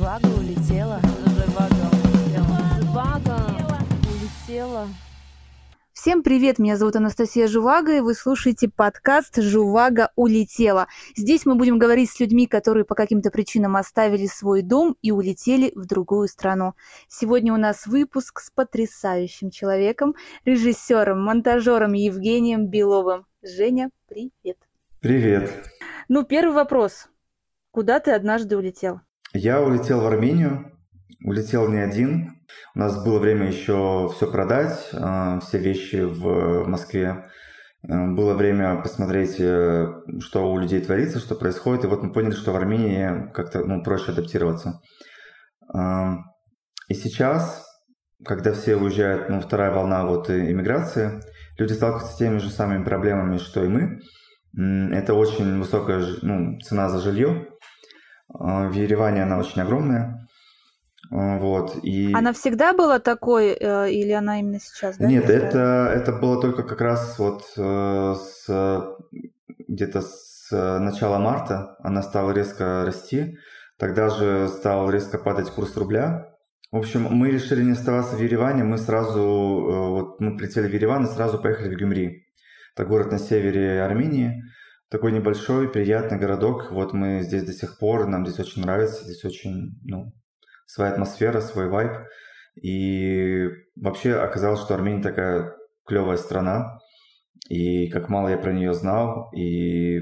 Живаго улетела. Живаго улетела. Живаго улетела. Всем привет, меня зовут Анастасия Жувага, и вы слушаете подкаст «Жувага улетела». Здесь мы будем говорить с людьми, которые по каким-то причинам оставили свой дом и улетели в другую страну. Сегодня у нас выпуск с потрясающим человеком, режиссером, монтажером Евгением Беловым. Женя, привет. Привет. Ну, первый вопрос. Куда ты однажды улетел? Я улетел в Армению, улетел не один. У нас было время еще все продать, э, все вещи в Москве. Э, было время посмотреть, э, что у людей творится, что происходит. И вот мы поняли, что в Армении как-то ну, проще адаптироваться. И сейчас, когда все уезжают, ну, вторая волна вот иммиграции, люди сталкиваются с теми же самыми проблемами, что и мы. Это очень высокая ну, цена за жилье. В Ереване она очень огромная. Вот, и... Она всегда была такой, э, или она именно сейчас? Да, Нет, это, это было только как раз вот э, с, где-то с начала марта она стала резко расти. Тогда же стал резко падать курс рубля. В общем, мы решили не оставаться в Ереване, мы сразу, э, вот мы прилетели в Ереван и сразу поехали в Гюмри. Это город на севере Армении. Такой небольшой, приятный городок. Вот мы здесь до сих пор, нам здесь очень нравится, здесь очень, ну, своя атмосфера, свой вайб. И вообще оказалось, что Армения такая клевая страна. И как мало я про нее знал, и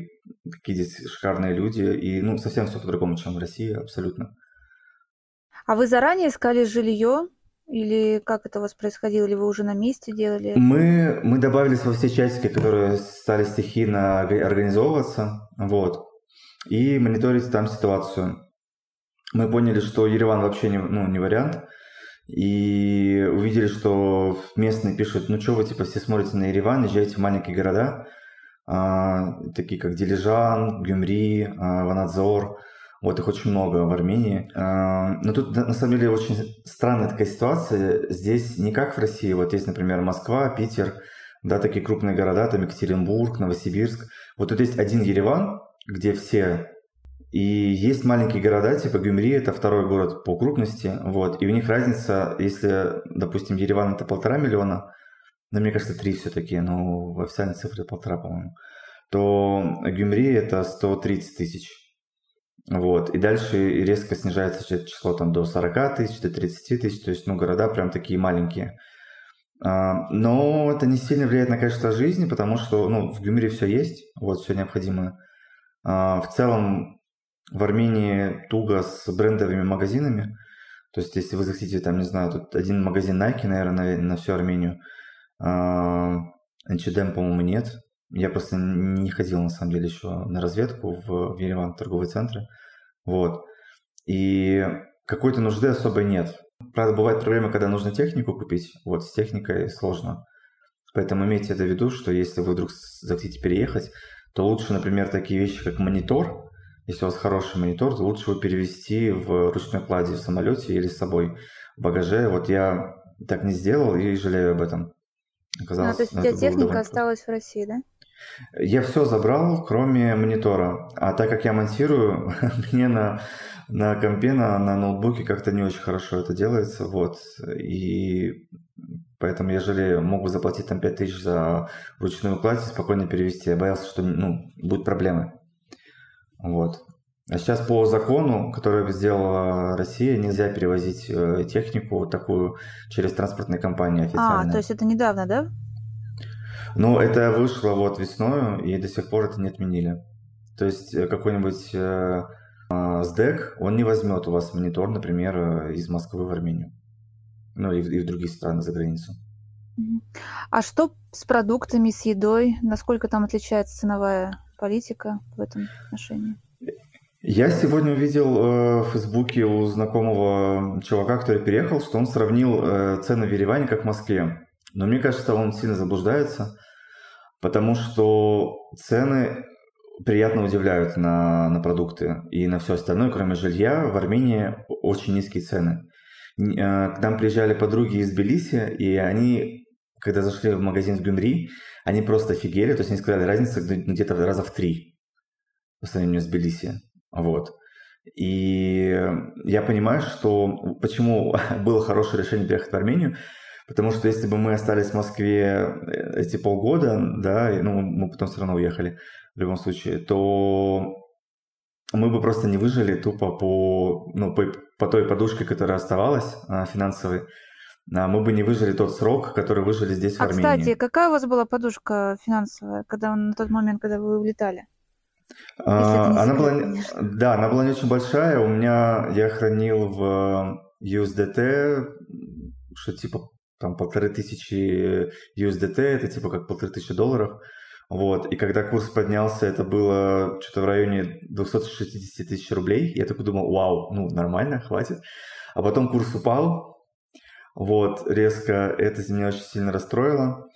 какие здесь шикарные люди. И ну, совсем все по-другому, чем в России, абсолютно. А вы заранее искали жилье? Или как это у вас происходило? Или вы уже на месте делали? Мы, мы добавились во все часики, которые стали стихийно организовываться. Вот. И мониторить там ситуацию мы поняли, что Ереван вообще не, ну, не вариант. И увидели, что местные пишут, ну что вы, типа, все смотрите на Ереван, езжайте в маленькие города, а, такие как Дилижан, Гюмри, а, Ванадзор, вот их очень много в Армении. А, но тут, на самом деле, очень странная такая ситуация. Здесь не как в России. Вот есть, например, Москва, Питер, да, такие крупные города, там Екатеринбург, Новосибирск. Вот тут есть один Ереван, где все и есть маленькие города, типа Гюмри, это второй город по крупности, вот, и у них разница, если, допустим, Ереван это полтора миллиона, но мне кажется, три все-таки, но в официальной цифре полтора, по-моему, то Гюмри это 130 тысяч. Вот, и дальше резко снижается это число там до 40 тысяч, до 30 тысяч, то есть, ну, города прям такие маленькие. А, но это не сильно влияет на качество жизни, потому что, ну, в Гюмри все есть, вот, все необходимое. А, в целом, в Армении туго с брендовыми магазинами. То есть, если вы захотите, там, не знаю, тут один магазин Nike, наверное, на, на всю Армению. H&M, по-моему, нет. Я просто не ходил, на самом деле, еще на разведку в, в Ереван, в торговые центры. Вот. И какой-то нужды особой нет. Правда, бывает проблема, когда нужно технику купить. Вот, с техникой сложно. Поэтому имейте это в виду, что если вы вдруг захотите переехать, то лучше, например, такие вещи, как монитор – если у вас хороший монитор, то лучше его перевести в ручной кладе в самолете или с собой в багаже. Вот я так не сделал и жалею об этом. Оказалось, а, то есть у тебя техника осталась в России, да? Я все забрал, кроме монитора. А так как я монтирую, мне на, на компе, на, на ноутбуке как-то не очень хорошо это делается. Вот. И поэтому я жалею, могу заплатить там 5000 за ручную кладь и спокойно перевести. Я боялся, что ну, будут проблемы. Вот. А сейчас по закону, который сделала Россия, нельзя перевозить э, технику такую через транспортные компании официально. А, то есть это недавно, да? Ну, это вышло вот весной, и до сих пор это не отменили. То есть э, какой-нибудь э, э, СДЭК, он не возьмет у вас монитор, например, э, из Москвы в Армению. Ну, и в, и в другие страны за границу. А что с продуктами, с едой? Насколько там отличается ценовая политика в этом отношении? Я сегодня увидел э, в Фейсбуке у знакомого чувака, который переехал, что он сравнил э, цены в Ереване как в Москве. Но мне кажется, он сильно заблуждается, потому что цены приятно удивляют на, на продукты и на все остальное, кроме жилья. В Армении очень низкие цены. Э, к нам приезжали подруги из Тбилиси, и они, когда зашли в магазин в Гюмри, они просто офигели, то есть они сказали, разница где-то раза в три по сравнению с Тбилиси. Вот. И я понимаю, что почему было хорошее решение переехать в Армению, потому что если бы мы остались в Москве э, эти полгода, да, ну, мы потом все равно уехали в любом случае, то мы бы просто не выжили тупо по, ну, по, по той подушке, которая оставалась а, финансовой. А мы бы не выжили тот срок, который выжили здесь, в А, Армении. кстати, какая у вас была подушка финансовая, когда на тот момент, когда вы улетали? А, она была, конечно. да, она была не очень большая. У меня я хранил в USDT, что типа там полторы тысячи USDT, это типа как полторы тысячи долларов. Вот, и когда курс поднялся, это было что-то в районе 260 тысяч рублей. Я такой думал, вау, ну нормально, хватит. А потом курс упал, вот, резко. Это меня очень сильно расстроило.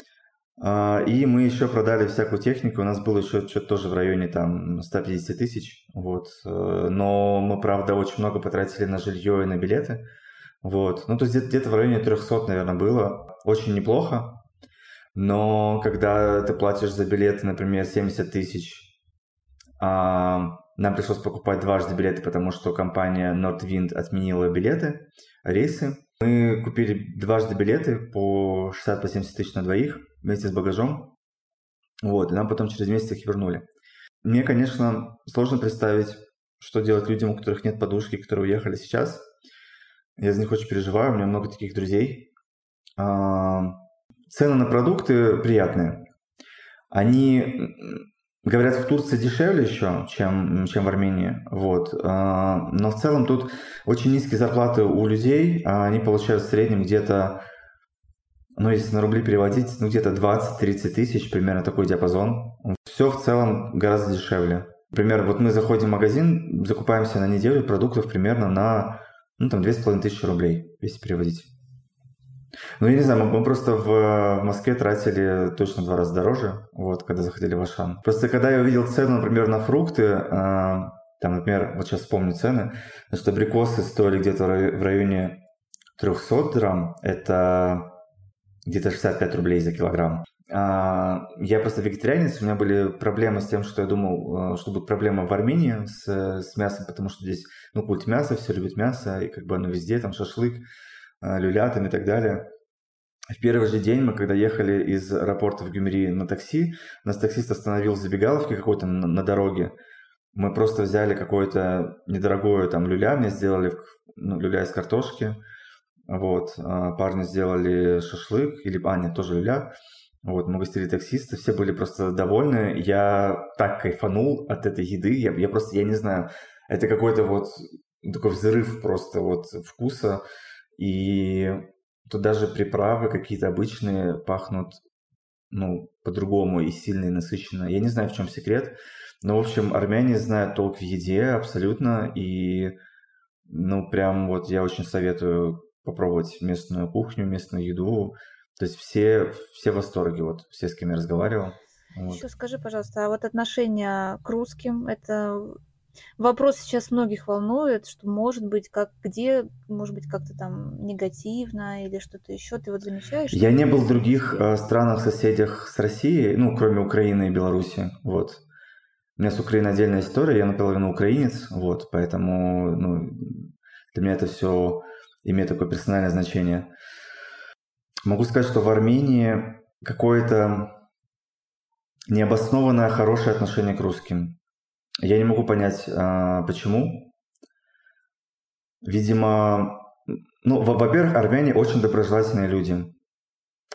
А, И мы еще продали всякую технику. У нас было еще что-то тоже в районе там 150 тысяч. Вот. Э, Но мы, правда, очень много потратили на жилье и на билеты. Вот. Ну, то есть где- где-то в районе 300, наверное, было. Очень неплохо. Но когда ты платишь за билеты, например, 70 тысяч, а, нам пришлось покупать дважды билеты, потому что компания Nordwind отменила билеты, рейсы. Мы купили дважды билеты по 60-70 тысяч на двоих вместе с багажом. Вот, и нам потом через месяц их вернули. Мне, конечно, сложно представить, что делать людям, у которых нет подушки, которые уехали сейчас. Я за них очень переживаю, у меня много таких друзей. А, Цены на продукты приятные. Они, говорят, в Турции дешевле еще, чем, чем в Армении. Вот. А, Но в целом тут очень низкие зарплаты у людей. а Они получают в среднем где-то, ну, если на рубли переводить, ну, где-то 20-30 тысяч, примерно такой диапазон. Все в целом гораздо дешевле. Например, вот мы заходим в магазин, закупаемся на неделю продуктов примерно на, ну, там, 2500 рублей, если переводить. Ну, я не знаю, мы, мы просто в, в Москве тратили точно в два раза дороже, вот, когда заходили в Ашан. Просто когда я увидел цену, например, на фрукты, а, там, например, вот сейчас вспомню цены, значит, абрикосы стоили где-то в районе 300 грамм, это где-то 65 рублей за килограмм. А, я просто вегетарианец, у меня были проблемы с тем, что я думал, э, что будет проблема в Армении с, с мясом, потому что здесь, ну, культ мяса, все любят мясо, и как бы оно везде, там шашлык, э, люля там и так далее. В первый же день мы, когда ехали из аэропорта в Гюмри на такси, нас таксист остановил в забегаловке какой-то на, на дороге. Мы просто взяли какое-то недорогое там люля, мне сделали ну, люля из картошки. Вот, а, парни сделали шашлык, или, а, нет, тоже люля. Вот, мы гостили таксиста, все были просто довольны. Я так кайфанул от этой еды, я, я просто, я не знаю, это какой-то вот такой взрыв просто вот вкуса. И тут даже приправы какие-то обычные пахнут, ну, по-другому и сильно и насыщенно. Я не знаю, в чем секрет, но, в общем, армяне знают толк в еде абсолютно, и, ну, прям вот я очень советую попробовать местную кухню, местную еду. То есть все, все в восторге, вот все, с кем я разговаривал. Вот. Еще скажи, пожалуйста, а вот отношение к русским, это вопрос сейчас многих волнует, что может быть, как где, может быть, как-то там негативно или что-то еще. Ты вот замечаешь? Я не был в других э, странах-соседях с Россией, ну, кроме Украины и Беларуси, вот. У меня с Украиной отдельная история, я наполовину украинец, вот, поэтому, ну, для меня это все имеет такое персональное значение. Могу сказать, что в Армении какое-то необоснованное хорошее отношение к русским. Я не могу понять, а, почему. Видимо, ну, во- во-первых, армяне очень доброжелательные люди.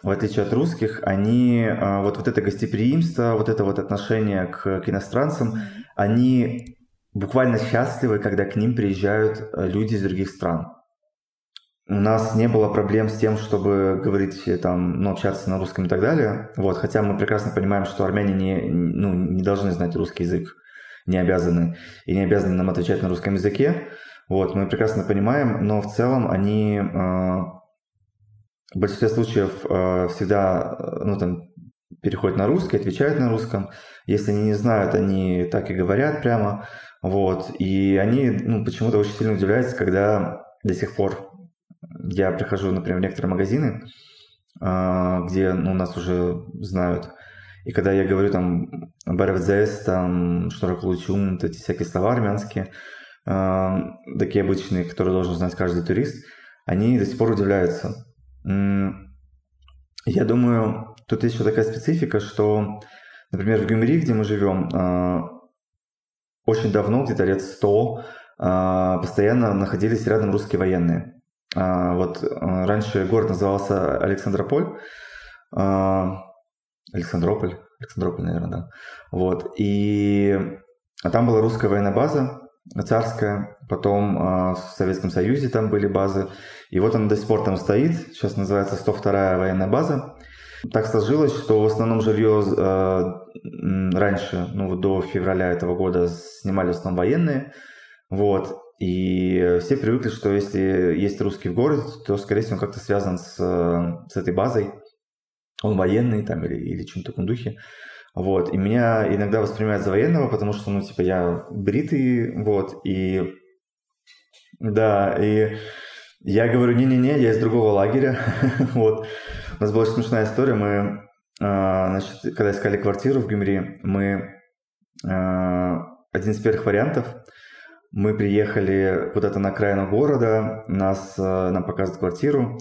В отличие от русских, они, а, вот, вот это гостеприимство, вот это вот отношение к, к иностранцам, они буквально счастливы, когда к ним приезжают э, люди из других стран. У нас не было проблем с тем, чтобы говорить там, ну, общаться на русском и так далее. Вот, хотя мы прекрасно понимаем, что армяне не, ну, не должны знать русский язык, не обязаны, и не обязаны нам отвечать на русском языке. Вот, мы прекрасно понимаем, но в целом они э, в большинстве случаев э, всегда, ну, там, переходят на русский, отвечают на русском. Если они не знают, они так и говорят прямо. Вот. И они ну, почему-то очень сильно удивляются, когда до сих пор я прихожу, например, в некоторые магазины, а, где ну, нас уже знают. И когда я говорю там БРФЗС, там Штороколучун, вот эти всякие слова армянские, такие обычные, которые должен знать каждый турист, они до сих пор удивляются. Я думаю, тут есть еще такая специфика, что, например, в Гюмри, где мы живем, а, очень давно, где-то лет сто, а, постоянно находились рядом русские военные. А, вот раньше город назывался Александрополь, Александрополь, Александрополь, наверное, да. Вот. И там была русская военная база, царская, потом э, в Советском Союзе там были базы, и вот она до сих пор там стоит, сейчас называется 102-я военная база. Так сложилось, что в основном жилье э, раньше, ну до февраля этого года снимали в основном военные, вот, и все привыкли, что если есть русский в городе, то, скорее всего, он как-то связан с, с этой базой, он военный там или, или чем-то в таком духе. Вот, и меня иногда воспринимают за военного, потому что, ну, типа, я бритый, вот, и... Да, и я говорю, не-не-не, я из другого лагеря, вот. У нас была очень смешная история, мы, а, значит, когда искали квартиру в Гюмри, мы... А, один из первых вариантов, мы приехали куда-то на окраину города, нас, а, нам показывают квартиру,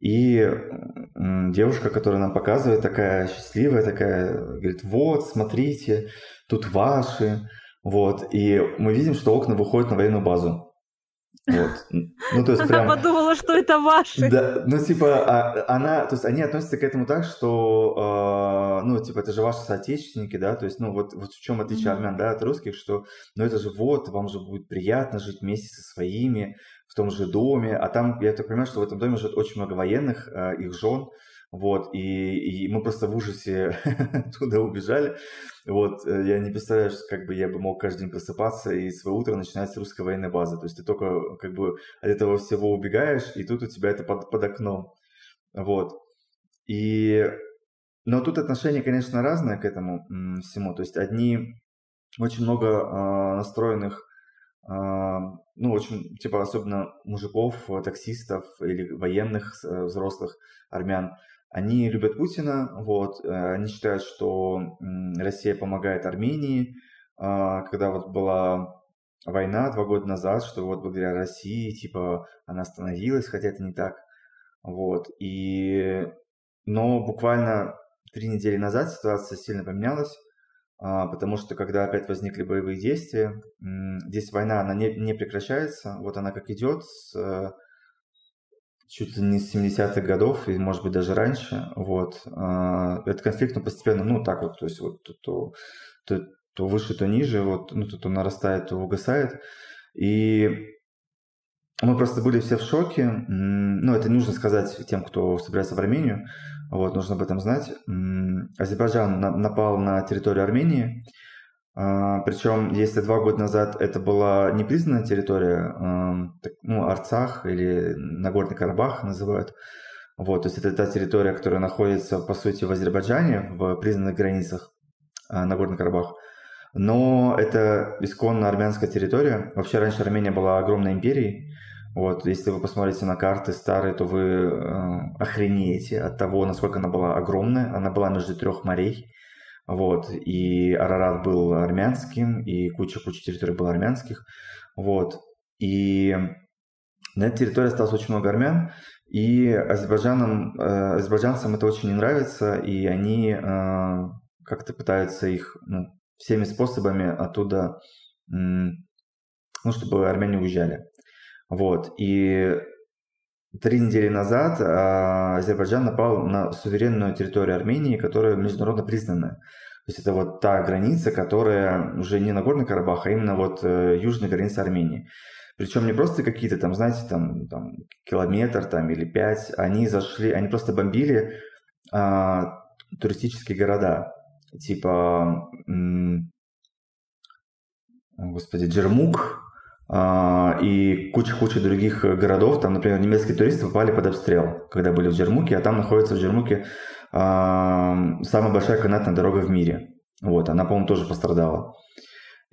и девушка, которая нам показывает, такая счастливая, такая, говорит, вот, смотрите, тут ваши, вот. И мы видим, что окна выходят на военную базу. Вот. Ну, то есть прям... Она подумала, что это ваши. Да, ну, типа, а, она, то есть они относятся к этому так, что, э, ну, типа, это же ваши соотечественники, да, то есть, ну, вот, вот в чем отличие mm-hmm. армян, да, от русских, что, ну, это же вот, вам же будет приятно жить вместе со своими, в том же доме, а там, я так понимаю, что в этом доме живет очень много военных, э, их жен, вот, и, и мы просто в ужасе туда убежали, вот, э, я не представляю, что как бы я бы мог каждый день просыпаться и свое утро начинать с русской военной базы, то есть ты только как бы от этого всего убегаешь, и тут у тебя это под, под окном, вот, и, но тут отношение, конечно, разное к этому всему, то есть одни очень много э, настроенных ну, очень, типа, особенно мужиков, таксистов или военных э, взрослых армян, они любят Путина, вот, э, они считают, что Россия помогает Армении, а, когда вот была война два года назад, что вот благодаря России, типа, она остановилась, хотя это не так, вот, и, но буквально три недели назад ситуация сильно поменялась, а, потому что когда опять возникли боевые действия, здесь война, она не, не прекращается, вот она как идет с э, чуть ли не с 70-х годов, и может быть даже раньше, вот, а, этот конфликт, он постепенно, ну, так вот, то есть вот то, то, то выше, то ниже, вот, ну, то, то нарастает, то угасает, и мы просто были все в шоке, ну, это нужно сказать тем, кто собирается в Армению, вот, нужно об этом знать. Азербайджан напал на территорию Армении, причем, если два года назад это была непризнанная территория, ну, Арцах или Нагорный Карабах называют, вот, то есть это та территория, которая находится, по сути, в Азербайджане, в признанных границах а, Нагорный Карабах. Но это исконно армянская территория. Вообще раньше Армения была огромной империей, вот, если вы посмотрите на карты старые, то вы э, охренеете от того, насколько она была огромная. Она была между трех морей. Вот, и Арарат был армянским, и куча-куча территорий было армянских. Вот, и на этой территории осталось очень много армян, и азербайджанам, э, азербайджанцам это очень не нравится, и они э, как-то пытаются их ну, всеми способами оттуда, ну, чтобы армяне уезжали. Вот. И три недели назад а, Азербайджан напал на суверенную территорию Армении, которая международно признанная. То есть это вот та граница, которая уже не Нагорный Карабах, а именно вот э, южная граница Армении. Причем не просто какие-то там, знаете, там, там километр там, или пять, они зашли, они просто бомбили а, туристические города, типа, м- господи, Джермук, и куча-куча других городов. Там, например, немецкие туристы попали под обстрел, когда были в Джермуке, а там находится в Джермуке а, самая большая канатная дорога в мире. Вот, она, по-моему, тоже пострадала.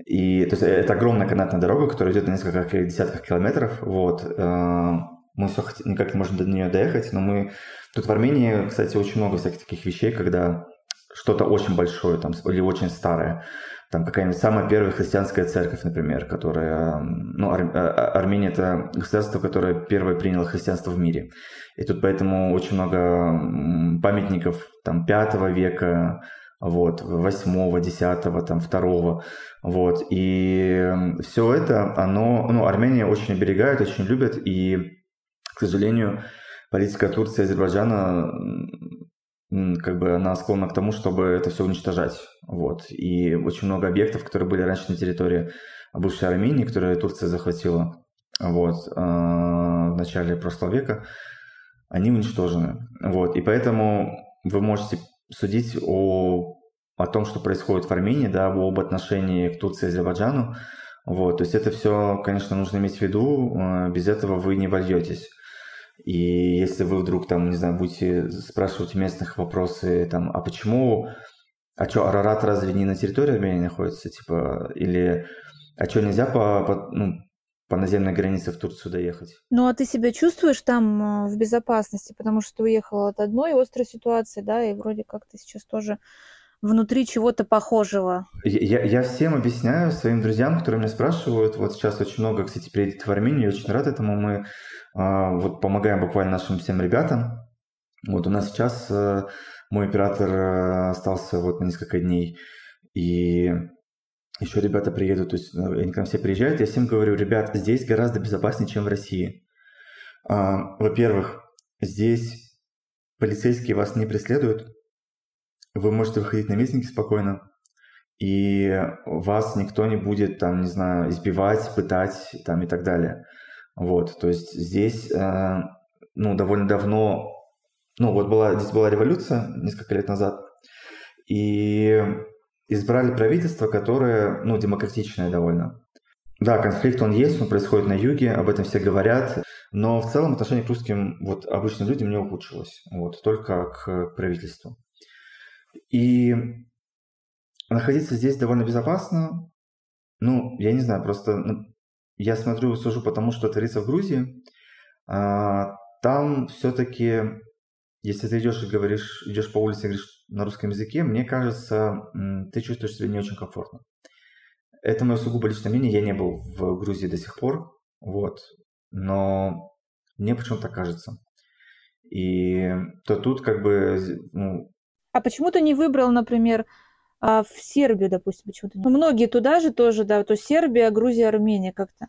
И то есть это огромная канатная дорога, которая идет на несколько десятков километров. Вот. А, мы все никак не можем до нее доехать, но мы... Тут в Армении, кстати, очень много всяких таких вещей, когда что-то очень большое там, или очень старое там какая-нибудь самая первая христианская церковь, например, которая, ну, Ар, а, а, Армения это государство, которое первое приняло христианство в мире. И тут поэтому очень много памятников там пятого века, вот, восьмого, десятого, там, второго, вот, и все это, оно, ну, Армения очень оберегает, очень любят, и, к сожалению, политика Турции и Азербайджана как бы она склонна к тому, чтобы это все уничтожать. Вот. И очень много объектов, которые были раньше на территории бывшей Армении, которые Турция захватила вот, в начале прошлого века, они уничтожены. Вот. И поэтому вы можете судить о, о том, что происходит в Армении, да, об отношении к Турции и Азербайджану. Вот. То есть это все, конечно, нужно иметь в виду, э, без этого вы не вольетесь. И если вы вдруг там, не знаю, будете спрашивать местных вопросы, там, а почему, а что, Арарат разве не на территории Армении находится, типа, или, а что, нельзя по, по, ну, по наземной границе в Турцию доехать. Ну, а ты себя чувствуешь там а, в безопасности, потому что ты уехал от одной острой ситуации, да, и вроде как ты сейчас тоже внутри чего-то похожего. Я, я всем объясняю, своим друзьям, которые меня спрашивают, вот сейчас очень много, кстати, приедет в Армению, я очень рад этому, мы а, вот помогаем буквально нашим всем ребятам. Вот у нас сейчас э, мой оператор э, остался вот на несколько дней, и еще ребята приедут, то есть э, они к нам все приезжают, я всем говорю, ребят, здесь гораздо безопаснее, чем в России. А, во-первых, здесь полицейские вас не преследуют, вы можете выходить на митинги спокойно, и вас никто не будет, там, не знаю, избивать, пытать, там, и так далее. Вот, то есть здесь, э, ну, довольно давно, ну, вот была, здесь была революция несколько лет назад, и избрали правительство, которое, ну, демократичное довольно. Да, конфликт он есть, он происходит на юге, об этом все говорят, но в целом отношение к русским вот обычным людям не ухудшилось, вот, только к правительству. И находиться здесь довольно безопасно, ну, я не знаю, просто ну, я смотрю, сужу потому, что творится в Грузии. А, там все-таки, если ты идешь и говоришь, идешь по улице и говоришь на русском языке, мне кажется, ты чувствуешь себя не очень комфортно. Это мое сугубо личное мнение. Я не был в Грузии до сих пор, вот, но мне почему-то кажется. И то тут как бы, ну... А почему ты не выбрал, например, а в Сербию, допустим, почему-то. Ну, многие туда же тоже, да, то Сербия, Грузия, Армения как-то.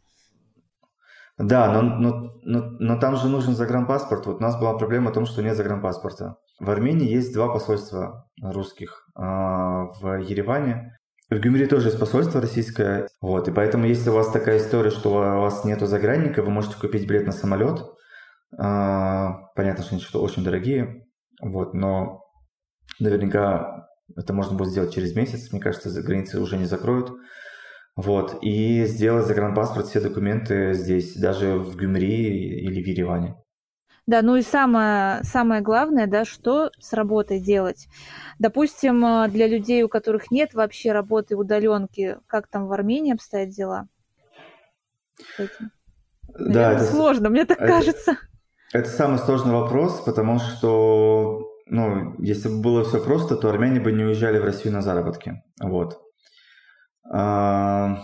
Да, но, но, но, но там же нужен загранпаспорт. Вот у нас была проблема в том, что нет загранпаспорта. В Армении есть два посольства русских. А, в Ереване. В Гюмри тоже есть посольство российское. Вот, и поэтому, если у вас такая история, что у вас нету загранника, вы можете купить билет на самолет. А, понятно, что они что очень дорогие. Вот, но наверняка это можно будет сделать через месяц, мне кажется, за границы уже не закроют. Вот, и сделать загранпаспорт, все документы здесь, даже в Гюмри или в Ереване. Да, ну и самое, самое главное, да, что с работой делать. Допустим, э, для людей, у которых нет вообще работы удаленки, как там в Армении обстоят дела? Да, это сложно, мне так это, кажется. Это самый сложный вопрос, потому что ну, если бы было все просто, то армяне бы не уезжали в Россию на заработки. Вот. А...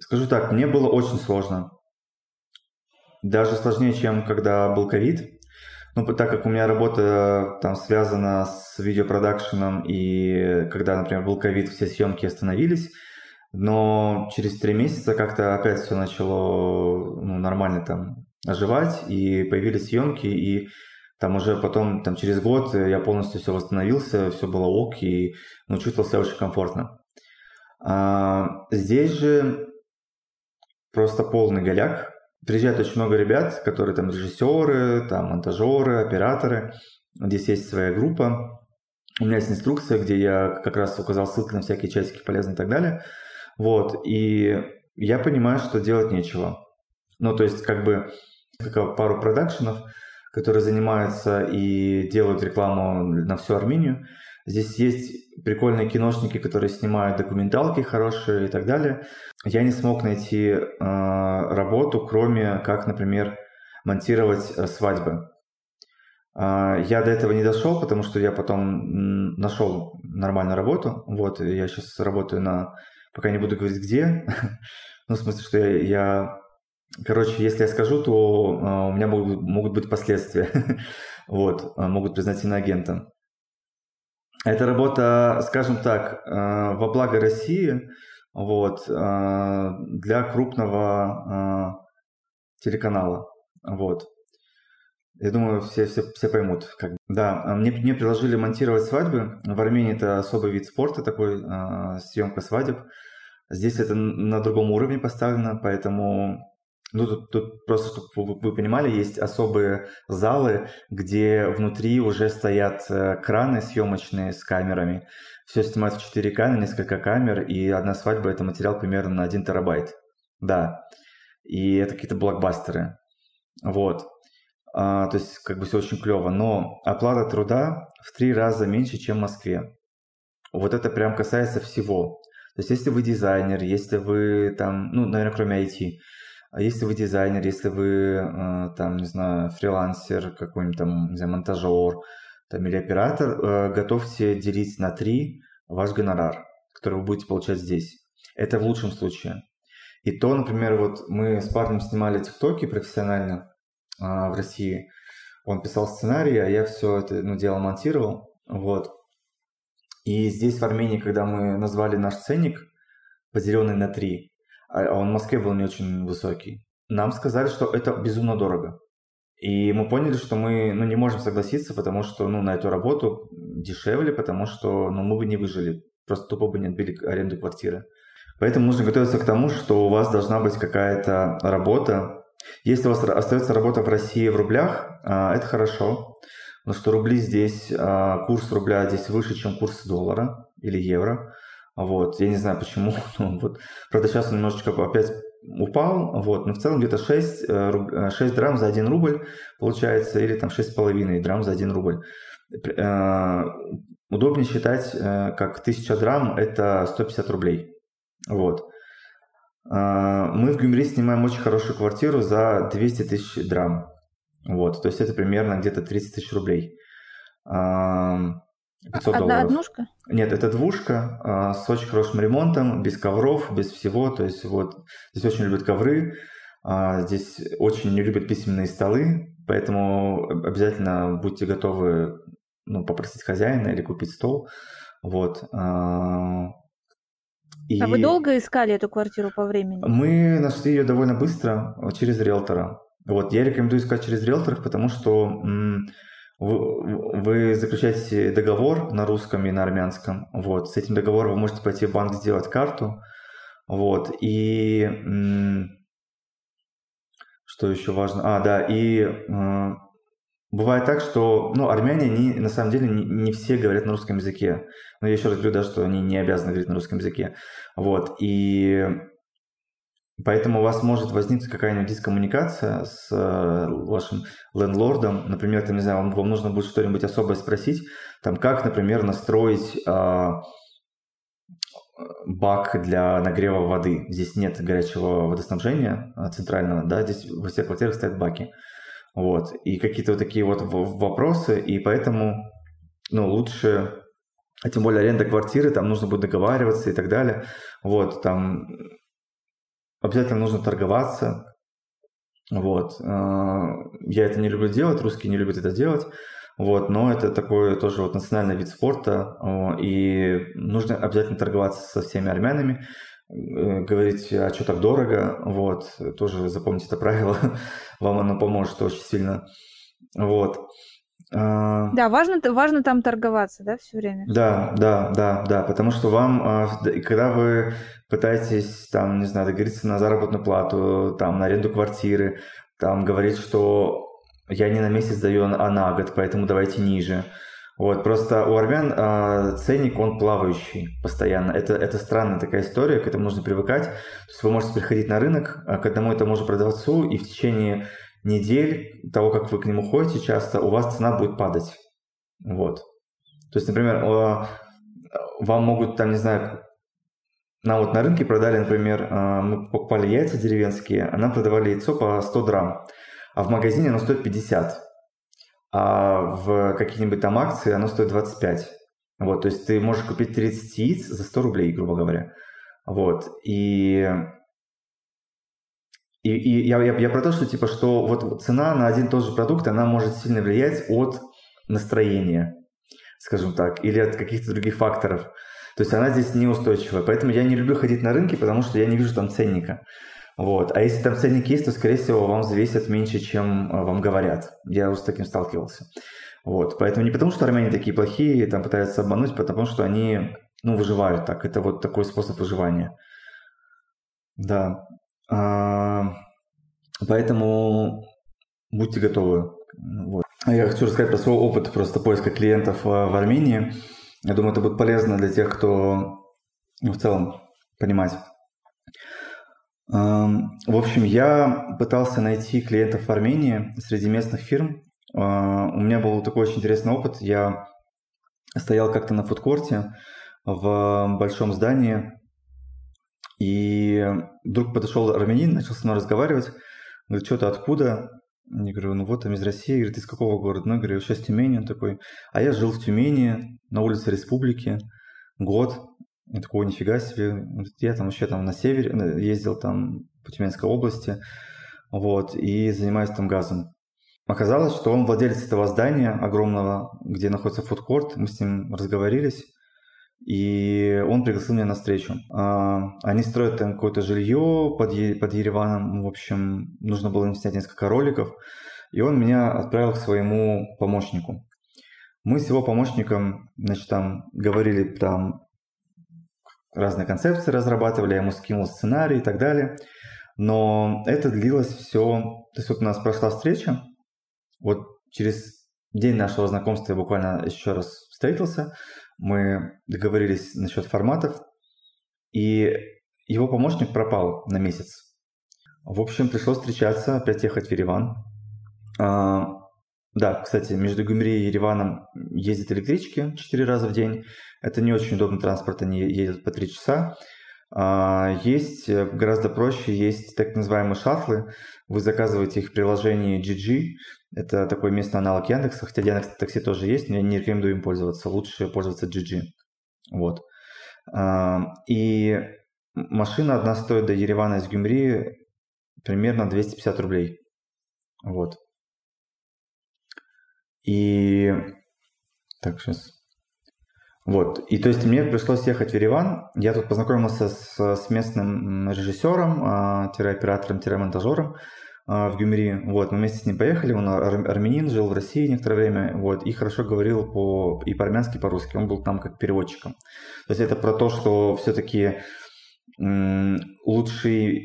Скажу так, мне было очень сложно. Даже сложнее, чем когда был ковид. Ну, так как у меня работа там связана с видеопродакшеном, и когда, например, был ковид, все съемки остановились, но через три месяца как-то опять все начало ну, нормально там оживать, и появились съемки, и там уже потом, там через год я полностью все восстановился, все было ок, и ну, чувствовал себя очень комфортно. А, здесь же просто полный голяк. Приезжает очень много ребят, которые там режиссеры, там монтажеры, операторы. Здесь есть своя группа. У меня есть инструкция, где я как раз указал ссылки на всякие часики полезные и так далее. Вот, и я понимаю, что делать нечего. Ну, то есть, как бы, как пару продакшенов – которые занимаются и делают рекламу на всю Армению. Здесь есть прикольные киношники, которые снимают документалки хорошие и так далее. Я не смог найти э, работу, кроме как, например, монтировать э, свадьбы. А, я до этого не дошел, потому что я потом нашел нормальную работу. Вот, я сейчас работаю на... Пока не буду говорить где. ну, в смысле, что я, я... Короче, если я скажу, то uh, у меня могут, могут быть последствия. вот, uh, могут признать иноагентом. Эта работа, скажем так, uh, во благо России, вот, для крупного телеканала. Вот. Я думаю, все, все, все поймут. Как... Да, а мне, мне предложили монтировать свадьбы. В Армении это особый вид спорта, такой э, съемка свадеб. Здесь это на другом уровне поставлено, поэтому ну, тут, тут просто, чтобы вы, вы понимали, есть особые залы, где внутри уже стоят э, краны съемочные с камерами. Все снимают в 4К на несколько камер, и одна свадьба – это материал примерно на 1 терабайт. Да. И это какие-то блокбастеры. Вот. А, то есть как бы все очень клево. Но оплата труда в три раза меньше, чем в Москве. Вот это прям касается всего. То есть если вы дизайнер, если вы там, ну, наверное, кроме IT, а если вы дизайнер, если вы э, там, не знаю, фрилансер, какой-нибудь там, не знаю, монтажер там, или оператор, э, готовьте делить на три ваш гонорар, который вы будете получать здесь. Это в лучшем случае. И то, например, вот мы с парнем снимали тиктоки профессионально, а, в России. Он писал сценарий, а я все это ну, дело монтировал. Вот. И здесь, в Армении, когда мы назвали наш ценник, поделенный на три, а, а он в Москве был не очень высокий, нам сказали, что это безумно дорого. И мы поняли, что мы ну, не можем согласиться, потому что ну, на эту работу дешевле, потому что ну, мы бы не выжили. Просто тупо бы не отбили аренду квартиры. Поэтому нужно готовиться к тому, что у вас должна быть какая-то работа, если у вас остается работа в России в рублях, а, это хорошо, потому что рубли здесь, а, курс рубля здесь выше, чем курс доллара или евро. Вот, я не знаю почему. вот. Правда, сейчас он немножечко опять упал, вот, но в целом где-то 6, 6 э, драм за 1 рубль получается, или там 6,5 драм за 1 рубль. Э, удобнее считать, э, как 1000 драм – это 150 рублей. Вот. Мы в Гюмри снимаем очень хорошую квартиру за 200 тысяч драм. Вот, то есть это примерно где-то 30 тысяч рублей. 500 а, Одна долларов. однушка? Нет, это двушка а, с очень хорошим ремонтом, без ковров, без всего. То есть вот здесь очень любят ковры, здесь очень не любят письменные столы, поэтому обязательно будьте готовы ну, попросить хозяина или купить стол. Вот. И а вы долго искали эту квартиру по времени? Мы нашли ее довольно быстро через риэлтора. Вот, я рекомендую искать через риэлторов, потому что вы, вы заключаете договор на русском и на армянском. Вот, с этим договором вы можете пойти в банк сделать карту. Вот, и что еще важно? А, да, и э, Бывает так, что ну, армяне, они на самом деле не, не все говорят на русском языке. Но я еще раз говорю, да, что они не обязаны говорить на русском языке. Вот. И поэтому у вас может возникнуть какая-нибудь дискоммуникация с э, вашим лендлордом. Например, там, не знаю, вам, вам нужно будет что-нибудь особое спросить. Там, как, например, настроить э, бак для нагрева воды. Здесь нет горячего водоснабжения а, центрального, да, здесь во всех квартирах стоят баки. Вот. И какие-то вот такие вот вопросы, и поэтому ну, лучше, а тем более аренда квартиры, там нужно будет договариваться и так далее. Вот, там обязательно нужно торговаться. Вот. А, я это не люблю делать, русские не любят это делать. Вот, но это такой тоже вот национальный вид спорта, и нужно обязательно торговаться со всеми армянами. Э, говорить, а что так дорого, вот, тоже запомните это правило, вам оно поможет очень сильно, вот. А, да, важно, важно там торговаться, да, все время? Да, да, да, да, потому что вам, когда вы пытаетесь, там, не знаю, договориться на заработную плату, там, на аренду квартиры, там, говорить, что я не на месяц даю, а на год, поэтому давайте ниже, вот, просто у армян э, ценник, он плавающий постоянно. Это, это странная такая история, к этому нужно привыкать. То есть вы можете приходить на рынок к одному и тому же продавцу, и в течение недель того, как вы к нему ходите часто, у вас цена будет падать. Вот. То есть, например, э, вам могут, там, не знаю, нам вот на рынке продали, например, э, мы покупали яйца деревенские, а нам продавали яйцо по 100 грамм, а в магазине оно стоит 50. а в какие-нибудь там акции оно стоит 25. Вот, то есть ты можешь купить 30 яиц за 100 рублей, грубо говоря. Вот, и и, и я, я, я про то, что типа, что вот цена на один и тот же продукт, она может сильно влиять от настроения, скажем так, или от каких-то других факторов. То есть она здесь неустойчивая. Поэтому я не люблю ходить на рынки, потому что я не вижу там ценника. Вот. А если там ценник есть, то, скорее всего, вам взвесят меньше, чем э, вам говорят. Я уже с таким сталкивался. Вот. Поэтому не потому, что армяне такие плохие, там пытаются обмануть, потому что они ну, выживают так. Это вот такой способ выживания. Да. А, поэтому будьте готовы. Вот. А я хочу рассказать про свой опыт просто поиска клиентов в Армении. Я думаю, это будет полезно для тех, кто ну, в целом понимать. В общем, я пытался найти клиентов в Армении среди местных фирм. А, у меня был такой очень интересный опыт. Я стоял как-то на фудкорте в большом здании и вдруг подошел армянин, начал со мной разговаривать. Говорит, что ты откуда? Я говорю, ну вот, там из России. Говорит, из какого города? Ну, я говорю, сейчас Тюмени. Он такой, а я жил в Тюмени, на улице Республики, год. Я такой, нифига себе. Я там вообще там на севере, э, ездил там по Тюменской области, вот, и занимаюсь там газом. Оказалось, что он владелец этого здания огромного, где находится фудкорт. Мы с ним разговорились. И он пригласил меня на встречу. А, они строят там какое-то жилье под, под Ереваном. В общем, нужно было снять несколько роликов. И он меня отправил к своему помощнику. Мы с его помощником, значит, там говорили там разные концепции разрабатывали, я ему скинул сценарий и так далее. Но это длилось все... То есть вот у нас прошла встреча, вот через день нашего знакомства я буквально еще раз встретился, мы договорились насчет форматов, и его помощник пропал на месяц. В общем, пришлось встречаться, опять ехать в Ереван. А, да, кстати, между Гюмри и Ереваном ездят электрички 4 раза в день. Это не очень удобный транспорт, они едут по 3 часа. А, есть э, гораздо проще, есть так называемые шафлы. Вы заказываете их в приложении GG. Это такой местный аналог Яндекса, хотя Яндекс Такси тоже есть, но я не рекомендую им пользоваться. Лучше пользоваться GG. Вот. А, и машина одна стоит до Еревана из Гюмри примерно 250 рублей. Вот. И так, сейчас вот, и то есть мне пришлось ехать в Ереван. Я тут познакомился с, с местным режиссером, а, оператором монтажером в Гюмери. Вот, мы вместе с ним поехали, он армянин, жил в России некоторое время, вот, и хорошо говорил по, и по-армянски, и по-русски. Он был там как переводчиком. То есть это про то, что все-таки лучше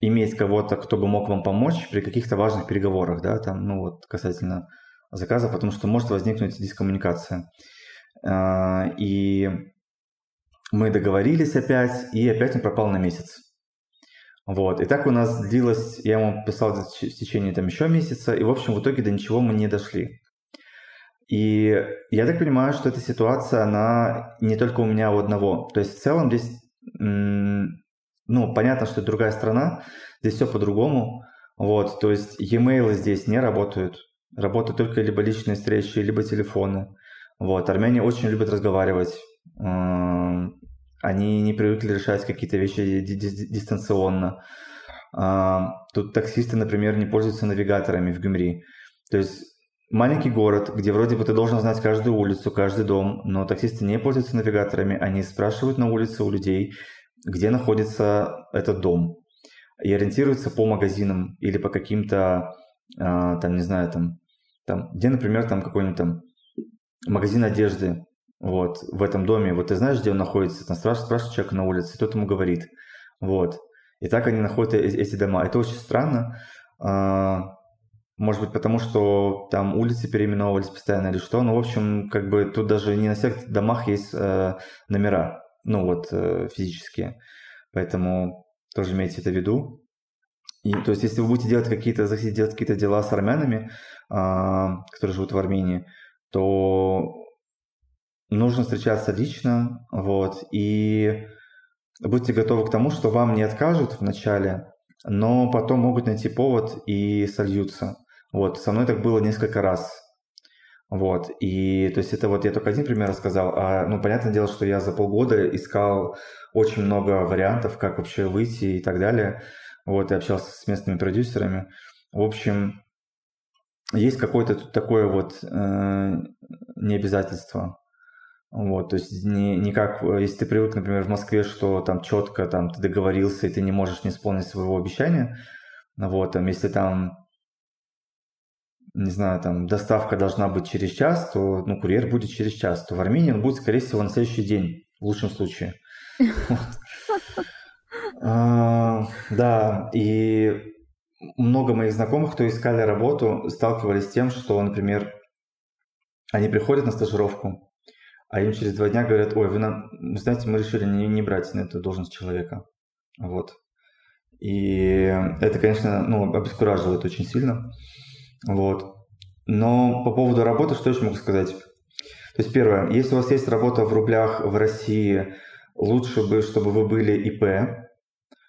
иметь кого-то, кто бы мог вам помочь при каких-то важных переговорах, да, там, ну вот, касательно заказа, потому что может возникнуть дискоммуникация. А, и мы договорились опять, и опять он пропал на месяц. Вот, и так у нас длилось, я ему писал в течение там еще месяца, и в общем в итоге до ничего мы не дошли. И я так понимаю, что эта ситуация, она не только у меня у одного. То есть в целом здесь, ну, понятно, что это другая страна, здесь все по-другому. Вот, то есть e-mail здесь не работают. Работают только либо личные встречи, либо телефоны. Вот, армяне очень любят разговаривать. Они не привыкли решать какие-то вещи дистанционно. Тут таксисты, например, не пользуются навигаторами в Гюмри. То есть маленький город, где вроде бы ты должен знать каждую улицу, каждый дом, но таксисты не пользуются навигаторами, они спрашивают на улице у людей, где находится этот дом, и ориентируются по магазинам или по каким-то, а, там, не знаю, там, там, где, например, там какой-нибудь там магазин одежды вот, в этом доме, вот ты знаешь, где он находится, там спрашивает, спрашивает человека на улице, тот ему говорит, вот. И так они находят эти дома. Это очень странно, а, может быть, потому что там улицы переименовывались постоянно или что, но, в общем, как бы тут даже не на всех домах есть э, номера, ну вот, э, физические, поэтому тоже имейте это в виду. И, то есть, если вы будете делать какие-то, захотите делать какие-то дела с армянами, э, которые живут в Армении, то нужно встречаться лично, вот, и будьте готовы к тому, что вам не откажут вначале, но потом могут найти повод и сольются. Вот, со мной так было несколько раз. Вот, и то есть это вот я только один пример рассказал, а, ну, понятное дело, что я за полгода искал очень много вариантов, как вообще выйти и так далее, вот, и общался с местными продюсерами. В общем, есть какое-то тут такое вот э, необязательство. Вот, то есть не, не как, если ты привык, например, в Москве, что там четко там ты договорился, и ты не можешь не исполнить своего обещания, вот, там, если там не знаю, там доставка должна быть через час, то ну, курьер будет через час, то в Армении он будет, скорее всего, на следующий день, в лучшем случае. А, да, и много моих знакомых, кто искали работу, сталкивались с тем, что, например, они приходят на стажировку, а им через два дня говорят, ой, вы нам, знаете, мы решили не, не брать на эту должность человека. Вот. И это, конечно, ну, обескураживает очень сильно. Вот. Но по поводу работы, что еще могу сказать? То есть первое, если у вас есть работа в рублях в России, лучше бы, чтобы вы были ИП,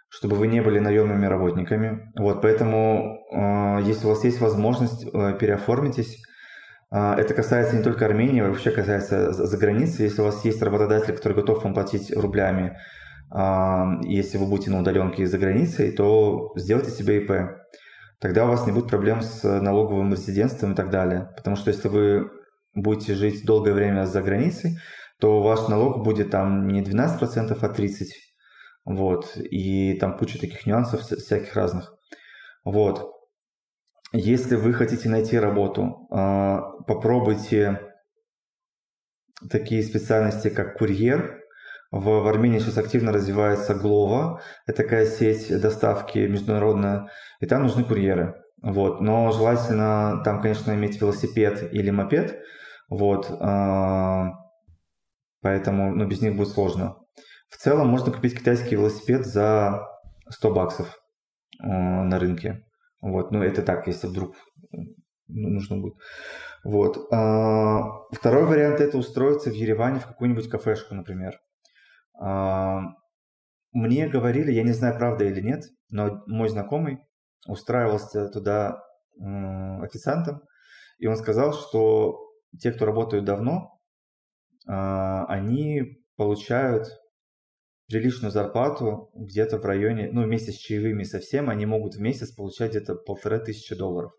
чтобы вы не были наемными работниками. Вот, поэтому, э, если у вас есть возможность, э, переоформитесь. Э, это касается не только Армении, вообще касается за границей. Если у вас есть работодатель, который готов вам платить рублями, э, если вы будете на удаленке за границей, то сделайте себе ИП тогда у вас не будет проблем с налоговым резидентством и так далее. Потому что если вы будете жить долгое время за границей, то ваш налог будет там не 12%, а 30%. Вот. И там куча таких нюансов всяких разных. Вот. Если вы хотите найти работу, а, попробуйте такие специальности, как курьер. В, в Армении сейчас активно развивается Глова. Это такая сеть доставки международная и там нужны курьеры. Вот. Но желательно там, конечно, иметь велосипед или мопед. Вот. А, поэтому ну, без них будет сложно. В целом можно купить китайский велосипед за 100 баксов а, на рынке. Вот. Ну, это так, если вдруг нужно будет. Вот. А, второй вариант – это устроиться в Ереване в какую-нибудь кафешку, например. Мне говорили, я не знаю, правда или нет, но мой знакомый устраивался туда официантом, и он сказал, что те, кто работают давно, а, они получают приличную зарплату где-то в районе, ну, вместе с чаевыми совсем, они могут в месяц получать где-то полторы тысячи долларов.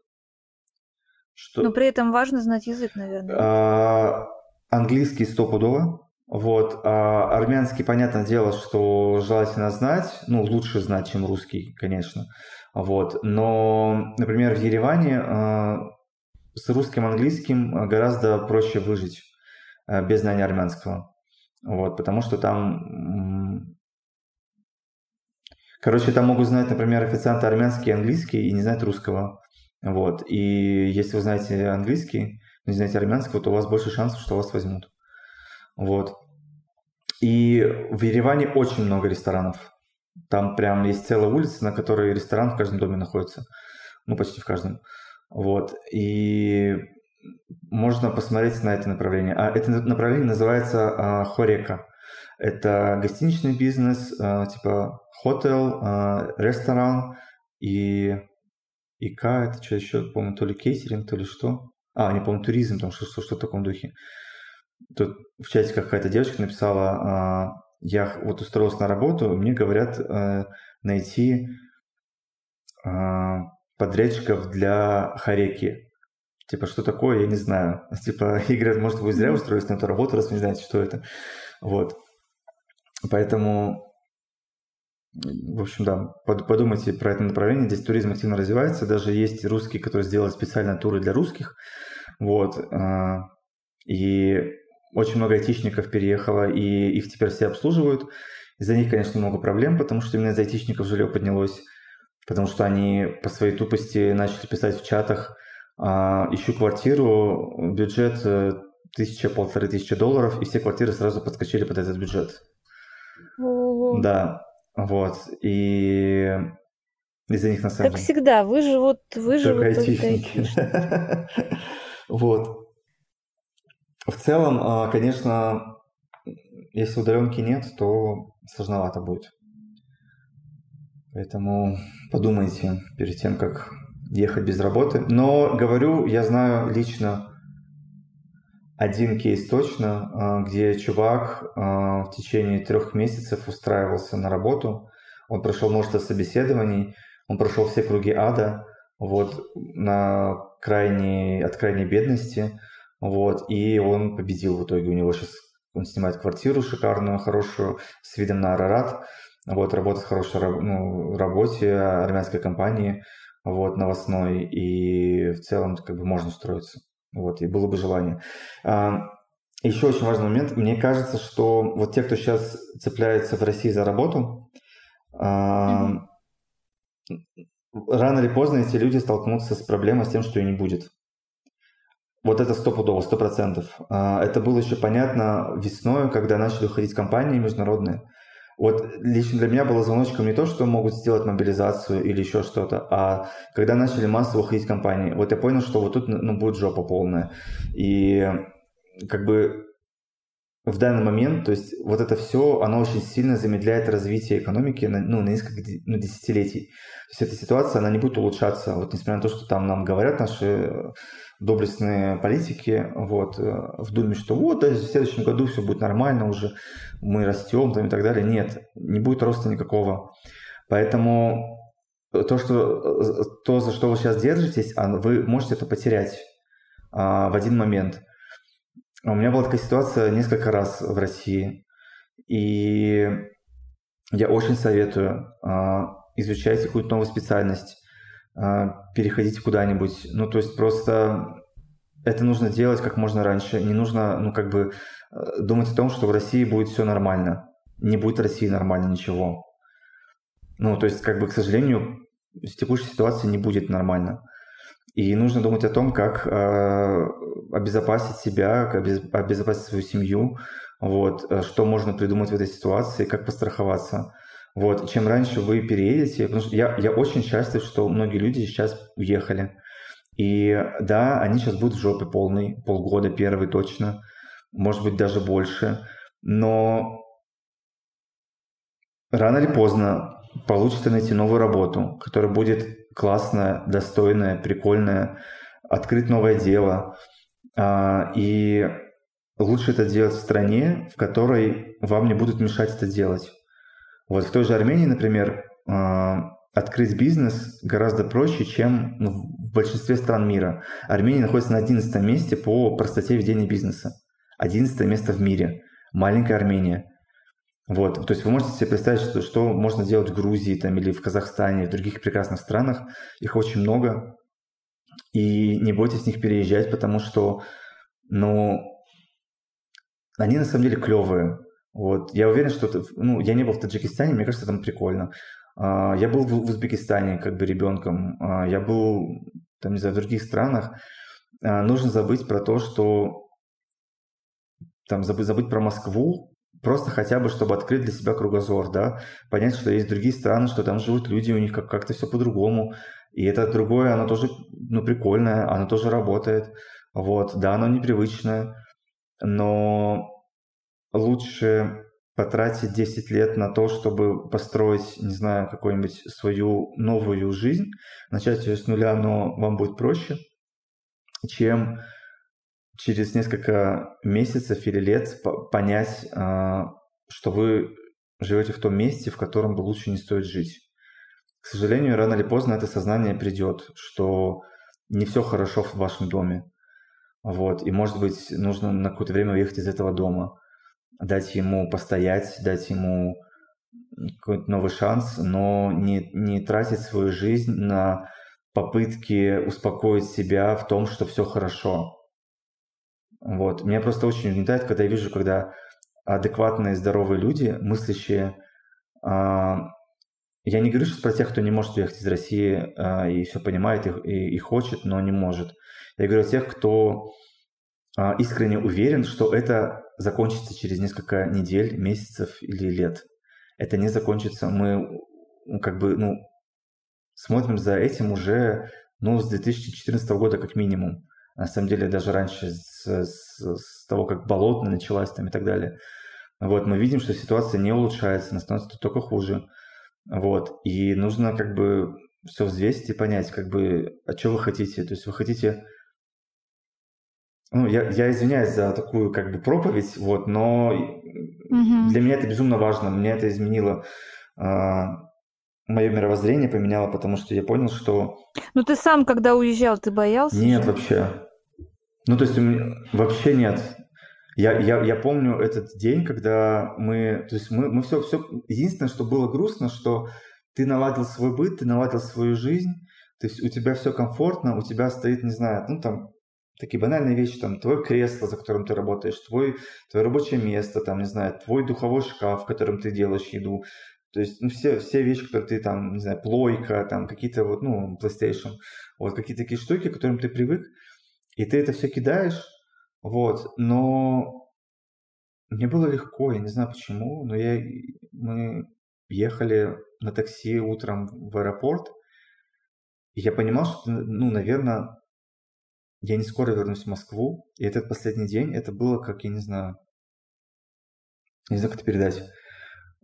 Что... Но при этом важно знать язык, наверное. А, английский стопудово. Вот. А армянский, понятное дело, что желательно знать. Ну, лучше знать, чем русский, конечно. Вот. Но, например, в Ереване э, с русским английским э, гораздо проще выжить э, без знания армянского. Вот, потому что там... Короче, там могут знать, например, официанты армянский английский и не знать русского. Вот. И если вы знаете английский, не знаете армянского, то у вас больше шансов, что вас возьмут. Вот. И в Ереване очень много ресторанов. Там прям есть целая улица, на которой ресторан в каждом доме находится. Ну, почти в каждом. Вот. И можно посмотреть на это направление. А это направление называется а, Хорека. Это гостиничный бизнес, а, типа хотел, а, ресторан и ИК, это что еще, по-моему, то ли кейтеринг, то ли что. А, не помню, туризм, там что-то что в таком духе. Тут в чате какая-то девочка написала, а, я вот устроился на работу, мне говорят э, найти э, подрядчиков для Хареки. Типа, что такое, я не знаю. Типа, и говорят, может, вы зря устроились на эту работу, раз вы не знаете, что это. Вот. Поэтому, в общем, да, подумайте про это направление. Здесь туризм активно развивается. Даже есть русские, которые сделали специально туры для русских. Вот. Э, и очень много айтишников переехало, и их теперь все обслуживают. Из-за них, конечно, много проблем, потому что именно из айтишников жилье поднялось, потому что они по своей тупости начали писать в чатах а, «Ищу квартиру, бюджет э, тысяча, полторы тысячи долларов», и все квартиры сразу подскочили под этот бюджет. Да, вот, и из-за них на самом деле... Как всегда, выживут, выживут только айтишники. Вот. В целом, а, конечно, если удаленки нет, то сложновато будет. Поэтому подумайте перед тем, как ехать без работы. Но говорю, я знаю лично один кейс точно, а, где чувак а, в течение трех месяцев устраивался на работу. Он прошел множество собеседований, он прошел все круги ада, вот, на крайней, от крайней бедности, вот, и он победил в итоге. У него сейчас, он снимает квартиру шикарную, хорошую, с видом на Арарат, вот, работает в хорошей ну, работе армянской компании, вот, новостной, и в целом как бы можно устроиться. Вот, и было бы желание. А, еще очень важный момент. Мне кажется, что вот те, кто сейчас цепляется в России за работу, mm-hmm. рано или поздно эти люди столкнутся с проблемой с тем, что ее не будет. Вот это стопудово, сто процентов. А, это было еще понятно весной, когда начали уходить компании международные. Вот лично для меня было звоночком не то, что могут сделать мобилизацию или еще что-то, а когда начали массово уходить компании, вот я понял, что вот тут ну, будет жопа полная. И как бы в данный момент, то есть вот это все, оно очень сильно замедляет развитие экономики на, ну, на несколько ну, десятилетий. То есть эта ситуация, она не будет улучшаться, вот несмотря на то, что там нам говорят наши доблестные политики вот, э, в Думе, что вот, в следующем году все будет нормально уже, мы растем там, и так далее. Нет, не будет роста никакого. Поэтому то, что, то за что вы сейчас держитесь, вы можете это потерять а, в один момент. У меня была такая ситуация несколько раз в России, и я очень советую а, изучать какую-то новую специальность, а, переходить куда-нибудь. Ну, то есть просто это нужно делать как можно раньше. Не нужно, ну, как бы думать о том, что в России будет все нормально. Не будет в России нормально ничего. Ну, то есть, как бы, к сожалению, в текущей ситуации не будет нормально. И нужно думать о том, как э, обезопасить себя, как обезопасить свою семью, вот, э, что можно придумать в этой ситуации, как постраховаться. Вот, чем раньше вы переедете, потому что я, я очень счастлив, что многие люди сейчас уехали. И да, они сейчас будут в жопе полный, полгода первый точно, может быть даже больше. Но рано или поздно получится найти новую работу, которая будет классная, достойная, прикольная, открыть новое дело. А, и лучше это делать в стране, в которой вам не будут мешать это делать. Вот в той же Армении, например, а, открыть бизнес гораздо проще, чем в большинстве стран мира. Армения находится на 11 месте по простоте ведения бизнеса. 11 место в мире. Маленькая Армения. Вот, то есть вы можете себе представить, что, что можно делать в Грузии там, или в Казахстане, в других прекрасных странах. Их очень много. И не бойтесь с них переезжать, потому что, ну, они на самом деле клевые. Вот. Я уверен, что... Ну, я не был в Таджикистане, мне кажется, там прикольно. А, я был в Узбекистане как бы ребенком. А, я был, там, не знаю, в других странах. А, нужно забыть про то, что... Там, забыть, забыть про Москву, просто хотя бы, чтобы открыть для себя кругозор, да, понять, что есть другие страны, что там живут люди, у них как- как-то все по-другому, и это другое, оно тоже, ну, прикольное, оно тоже работает, вот, да, оно непривычное, но лучше потратить 10 лет на то, чтобы построить, не знаю, какую-нибудь свою новую жизнь, начать ее с нуля, но вам будет проще, чем через несколько месяцев или лет понять, а, что вы живете в том месте, в котором бы лучше не стоит жить. К сожалению, рано или поздно это сознание придет, что не все хорошо в вашем доме. Вот, и может быть нужно на какое-то время уехать из этого дома дать ему постоять, дать ему какой-то новый шанс, но не, не тратить свою жизнь на попытки успокоить себя в том, что все хорошо. Вот. Меня просто очень угнетает, когда я вижу, когда адекватные, здоровые люди, мыслящие, э, я не говорю сейчас про тех, кто не может уехать из России э, и все понимает и, и, и хочет, но не может. Я говорю о тех, кто э, искренне уверен, что это закончится через несколько недель, месяцев или лет. Это не закончится. Мы как бы, ну, смотрим за этим уже, ну, с 2014 года как минимум. На самом деле даже раньше, с, с, с того, как болотная началась там и так далее. Вот, мы видим, что ситуация не улучшается, она становится только хуже. Вот, и нужно как бы все взвесить и понять, как бы, а что вы хотите. То есть вы хотите ну, я, я извиняюсь за такую как бы проповедь, вот, но угу. для меня это безумно важно. Мне это изменило э, мое мировоззрение, поменяло, потому что я понял, что... Ну, ты сам, когда уезжал, ты боялся? Нет, же? вообще. Ну, то есть, вообще нет. Я, я, я помню этот день, когда мы... То есть, мы, мы все, все... Единственное, что было грустно, что ты наладил свой быт, ты наладил свою жизнь, ты, у тебя все комфортно, у тебя стоит, не знаю, ну, там, такие банальные вещи, там, твое кресло, за которым ты работаешь, твой, твое рабочее место, там, не знаю, твой духовой шкаф, в котором ты делаешь еду, то есть, ну, все, все вещи, которые ты там, не знаю, плойка, там, какие-то вот, ну, PlayStation, вот, какие-то такие штуки, к которым ты привык, и ты это все кидаешь, вот, но мне было легко, я не знаю почему, но я, мы ехали на такси утром в аэропорт, и я понимал, что, ну, наверное, я не скоро вернусь в Москву, и этот последний день, это было как, я не знаю, не знаю, как это передать.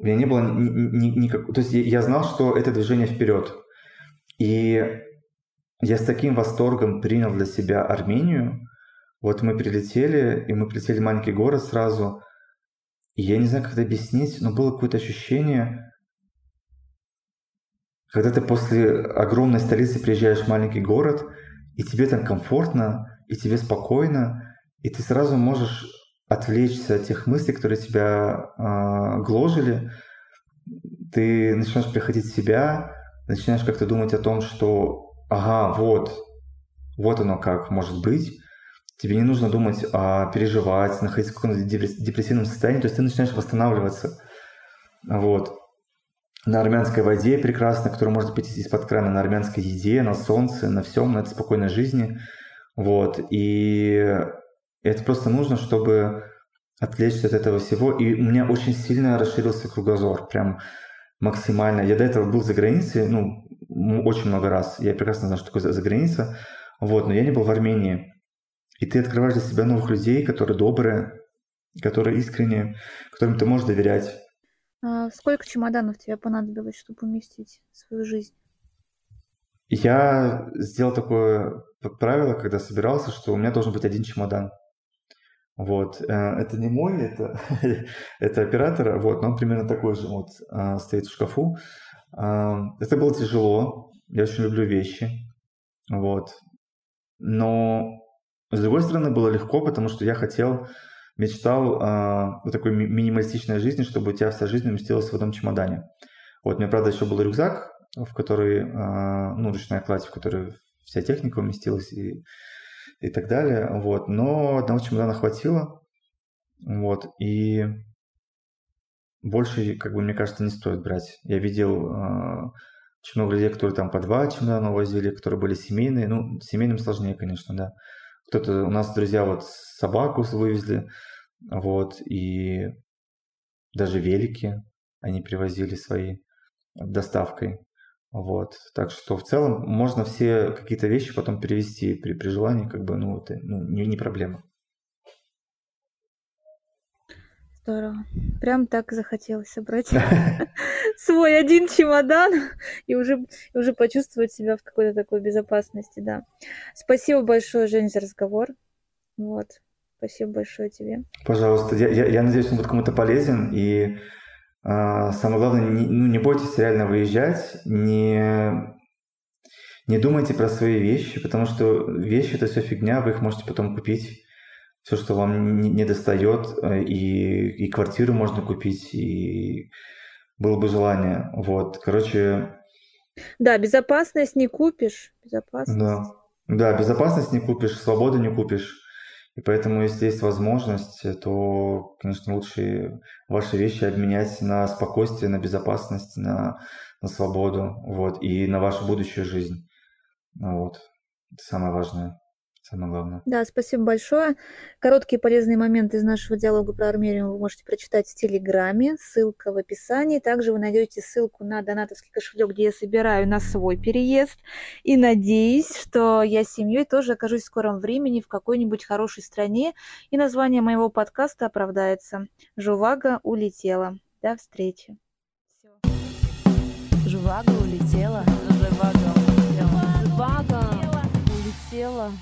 У меня не было ни, ни, никак... То есть я знал, что это движение вперед. И я с таким восторгом принял для себя Армению. Вот мы прилетели, и мы прилетели в маленький город сразу. И я не знаю, как это объяснить, но было какое-то ощущение, когда ты после огромной столицы приезжаешь в маленький город – и тебе там комфортно, и тебе спокойно, и ты сразу можешь отвлечься от тех мыслей, которые тебя э, гложили. Ты начинаешь приходить в себя, начинаешь как-то думать о том, что ага, вот, вот оно как может быть. Тебе не нужно думать, а, переживать, находиться в каком-то депрессивном состоянии, то есть ты начинаешь восстанавливаться. Вот на армянской воде прекрасно, которую можно пить из-под крана, на армянской еде, на солнце, на всем, на этой спокойной жизни. Вот. И это просто нужно, чтобы отвлечься от этого всего. И у меня очень сильно расширился кругозор, прям максимально. Я до этого был за границей, ну, очень много раз. Я прекрасно знаю, что такое за граница. Вот, но я не был в Армении. И ты открываешь для себя новых людей, которые добрые, которые искренние, которым ты можешь доверять. А сколько чемоданов тебе понадобилось, чтобы уместить свою жизнь? Я сделал такое правило, когда собирался, что у меня должен быть один чемодан. Вот. Э, это не мой, это, это оператора, вот, но он примерно такой же вот а, стоит в шкафу. Это было тяжело, я очень люблю вещи, вот. Но, с другой стороны, было легко, потому что я хотел мечтал о такой минималистичной жизни, чтобы у тебя вся жизнь уместилась в одном чемодане. Вот, у меня, правда, еще был рюкзак, в который, ну, ручная кладь, в который вся техника уместилась и, и так далее, вот. Но одного чемодана хватило, вот, и больше, как бы, мне кажется, не стоит брать. Я видел э, очень много людей, которые там по два чемодана возили, которые были семейные. Ну, семейным сложнее, конечно, да. Кто-то, у нас друзья вот собаку вывезли, вот, и даже велики они привозили свои доставкой. Вот. Так что в целом можно все какие-то вещи потом перевести при, при желании, как бы, ну, это ну, не, не проблема. Здорово. Прям так захотелось собрать свой один чемодан и уже, уже почувствовать себя в какой-то такой безопасности, да. Спасибо большое, Жень, за разговор. Вот. Спасибо большое тебе. Пожалуйста. Я, я, я надеюсь, он будет кому-то полезен. И самое главное, не, ну, не бойтесь реально выезжать, не, не думайте про свои вещи, потому что вещи это все фигня, вы их можете потом купить. Все, что вам не, не достает, э, и, и квартиру можно купить, и было бы желание. Вот, короче. Да, безопасность не купишь. Безопасность. Да. Да, безопасность не купишь, свободу не купишь. И поэтому, если есть возможность, то, конечно, лучше ваши вещи обменять на спокойствие, на безопасность, на, на свободу, вот, и на вашу будущую жизнь. Вот. Это самое важное. Самое главное. Да, спасибо большое. Короткие полезные моменты из нашего диалога про Армению вы можете прочитать в Телеграме. Ссылка в описании. Также вы найдете ссылку на донатовский кошелек, где я собираю на свой переезд. И надеюсь, что я с семьей тоже окажусь в скором времени в какой-нибудь хорошей стране. И название моего подкаста оправдается. Жувага улетела. До встречи. Жувага улетела. Жувага улетела. Жувага улетела.